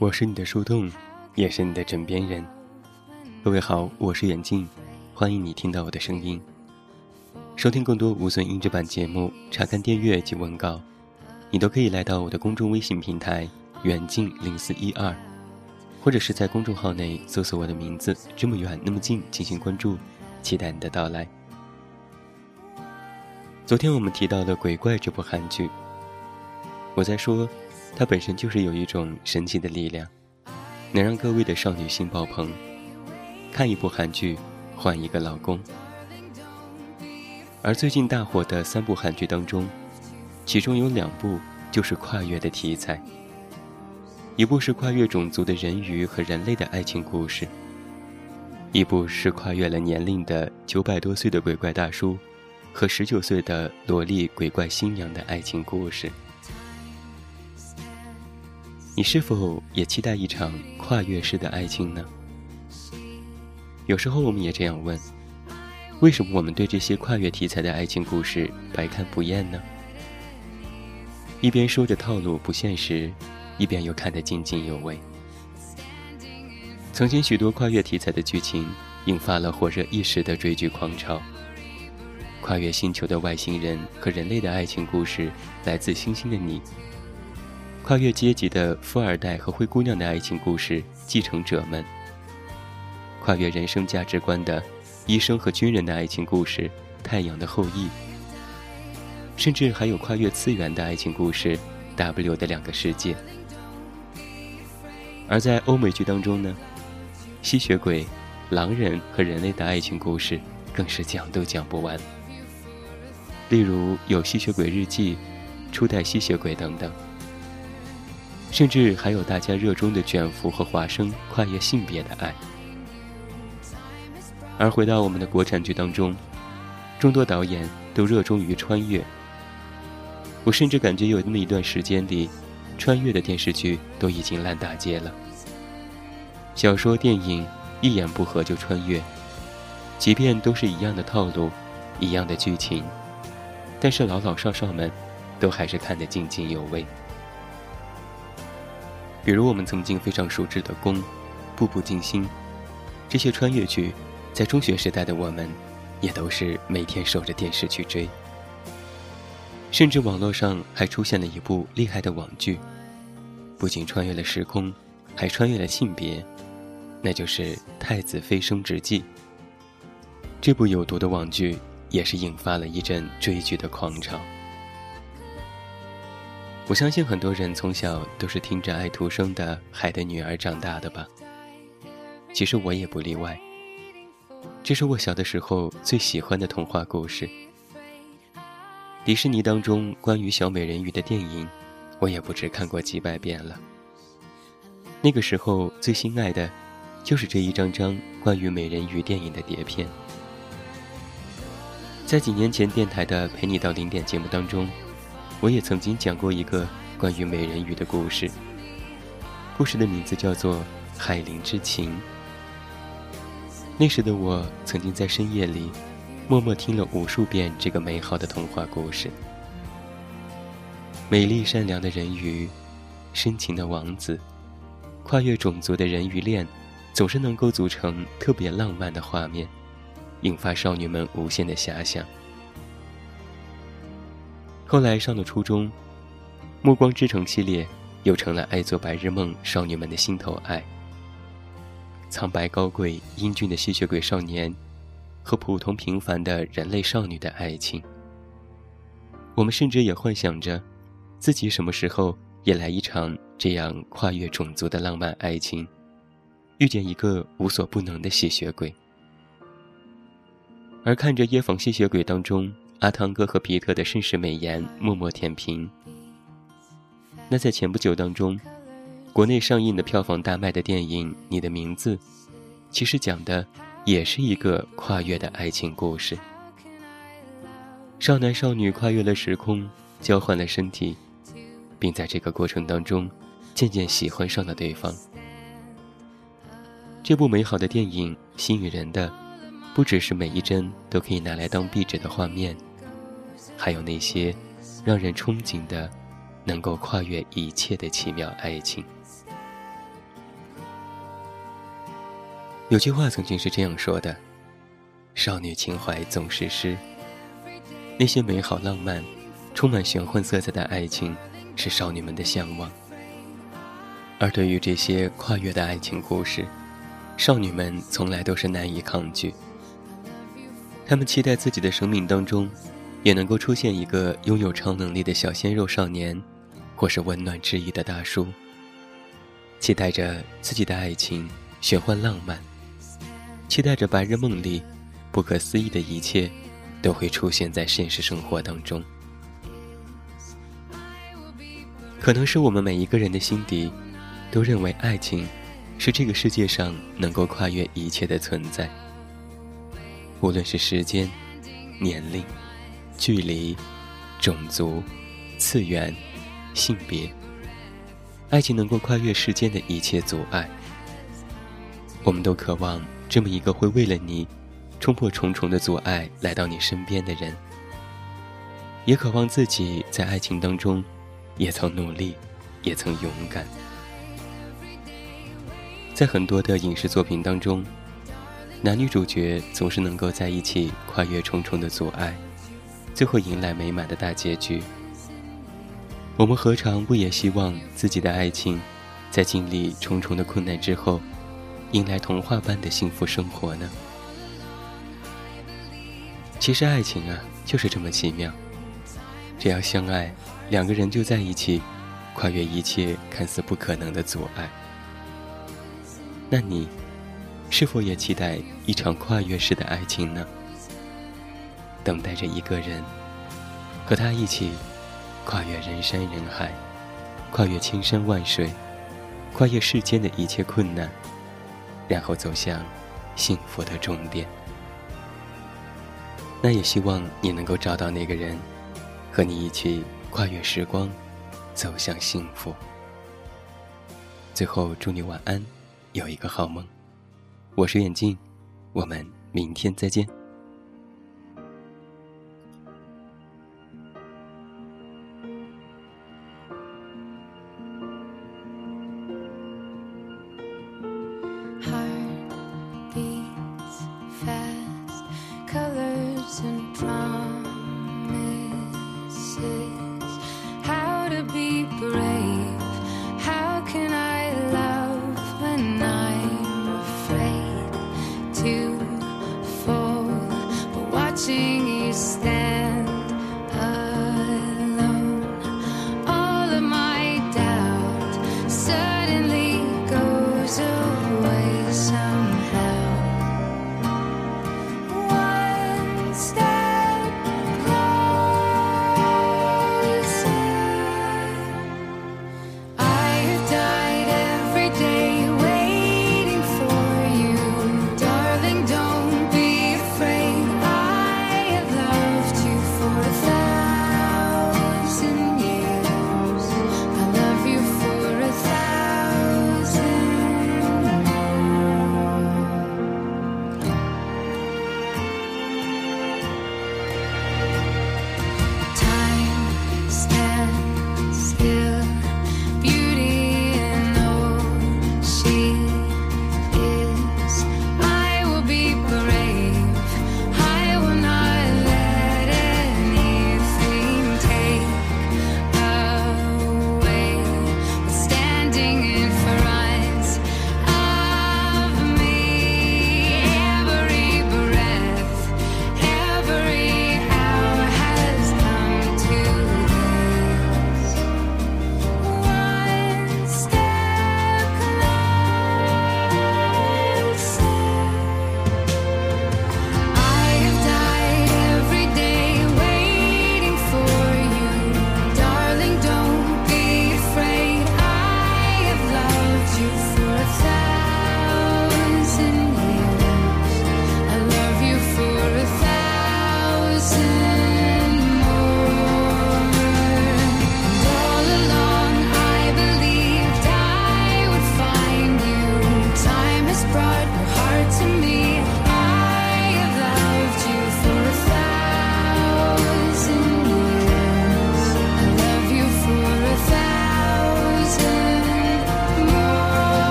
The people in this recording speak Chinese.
我是你的树洞，也是你的枕边人。各位好，我是远近，欢迎你听到我的声音。收听更多无损音质版节目，查看电阅及文稿，你都可以来到我的公众微信平台“远近零四一二”，或者是在公众号内搜索我的名字“这么远那么近”进行关注，期待你的到来。昨天我们提到了《鬼怪》这部韩剧，我在说。它本身就是有一种神奇的力量，能让各位的少女心爆棚。看一部韩剧，换一个老公。而最近大火的三部韩剧当中，其中有两部就是跨越的题材。一部是跨越种族的人鱼和人类的爱情故事，一部是跨越了年龄的九百多岁的鬼怪大叔和十九岁的萝莉鬼怪新娘的爱情故事。你是否也期待一场跨越式的爱情呢？有时候我们也这样问：为什么我们对这些跨越题材的爱情故事百看不厌呢？一边说着套路不现实，一边又看得津津有味。曾经许多跨越题材的剧情，引发了火热一时的追剧狂潮。跨越星球的外星人和人类的爱情故事，来自星星的你。跨越阶级的富二代和灰姑娘的爱情故事，继承者们；跨越人生价值观的医生和军人的爱情故事，太阳的后裔；甚至还有跨越次元的爱情故事，W 的两个世界。而在欧美剧当中呢，吸血鬼、狼人和人类的爱情故事，更是讲都讲不完。例如有《吸血鬼日记》《初代吸血鬼》等等。甚至还有大家热衷的卷福和华生跨越性别的爱。而回到我们的国产剧当中，众多导演都热衷于穿越。我甚至感觉有那么一段时间里，穿越的电视剧都已经烂大街了。小说、电影一言不合就穿越，即便都是一样的套路，一样的剧情，但是老老少少们，都还是看得津津有味。比如我们曾经非常熟知的《宫》《步步惊心》，这些穿越剧，在中学时代的我们，也都是每天守着电视去追。甚至网络上还出现了一部厉害的网剧，不仅穿越了时空，还穿越了性别，那就是《太子妃升职记》。这部有毒的网剧，也是引发了一阵追剧的狂潮。我相信很多人从小都是听着爱徒生的《海的女儿》长大的吧。其实我也不例外。这是我小的时候最喜欢的童话故事。迪士尼当中关于小美人鱼的电影，我也不止看过几百遍了。那个时候最心爱的，就是这一张张关于美人鱼电影的碟片。在几年前电台的《陪你到零点》节目当中。我也曾经讲过一个关于美人鱼的故事，故事的名字叫做《海灵之情》。那时的我曾经在深夜里，默默听了无数遍这个美好的童话故事。美丽善良的人鱼，深情的王子，跨越种族的人鱼恋，总是能够组成特别浪漫的画面，引发少女们无限的遐想。后来上了初中，《暮光之城》系列又成了爱做白日梦少女们的心头爱。苍白高贵、英俊的吸血鬼少年，和普通平凡的人类少女的爱情。我们甚至也幻想着，自己什么时候也来一场这样跨越种族的浪漫爱情，遇见一个无所不能的吸血鬼。而看着《夜访吸血鬼》当中。阿汤哥和皮特的绅士美颜默默舔屏。那在前不久当中，国内上映的票房大卖的电影《你的名字》，其实讲的也是一个跨越的爱情故事。少男少女跨越了时空，交换了身体，并在这个过程当中渐渐喜欢上了对方。这部美好的电影吸引人的，不只是每一帧都可以拿来当壁纸的画面。还有那些让人憧憬的、能够跨越一切的奇妙爱情。有句话曾经是这样说的：“少女情怀总是诗。”那些美好浪漫、充满玄幻色彩的爱情，是少女们的向往。而对于这些跨越的爱情故事，少女们从来都是难以抗拒。她们期待自己的生命当中，也能够出现一个拥有超能力的小鲜肉少年，或是温暖治愈的大叔。期待着自己的爱情玄幻浪漫，期待着白日梦里不可思议的一切。都会出现在现实生活当中。可能是我们每一个人的心底，都认为爱情是这个世界上能够跨越一切的存在。无论是时间、年龄、距离、种族、次元、性别，爱情能够跨越世间的一切阻碍。我们都渴望这么一个会为了你。冲破重重的阻碍来到你身边的人，也渴望自己在爱情当中，也曾努力，也曾勇敢。在很多的影视作品当中，男女主角总是能够在一起跨越重重的阻碍，最后迎来美满的大结局。我们何尝不也希望自己的爱情，在经历重重的困难之后，迎来童话般的幸福生活呢？其实爱情啊，就是这么奇妙。只要相爱，两个人就在一起，跨越一切看似不可能的阻碍。那你，是否也期待一场跨越式的爱情呢？等待着一个人，和他一起，跨越人山人海，跨越千山万水，跨越世间的一切困难，然后走向幸福的终点。那也希望你能够找到那个人，和你一起跨越时光，走向幸福。最后，祝你晚安，有一个好梦。我是远镜，我们明天再见。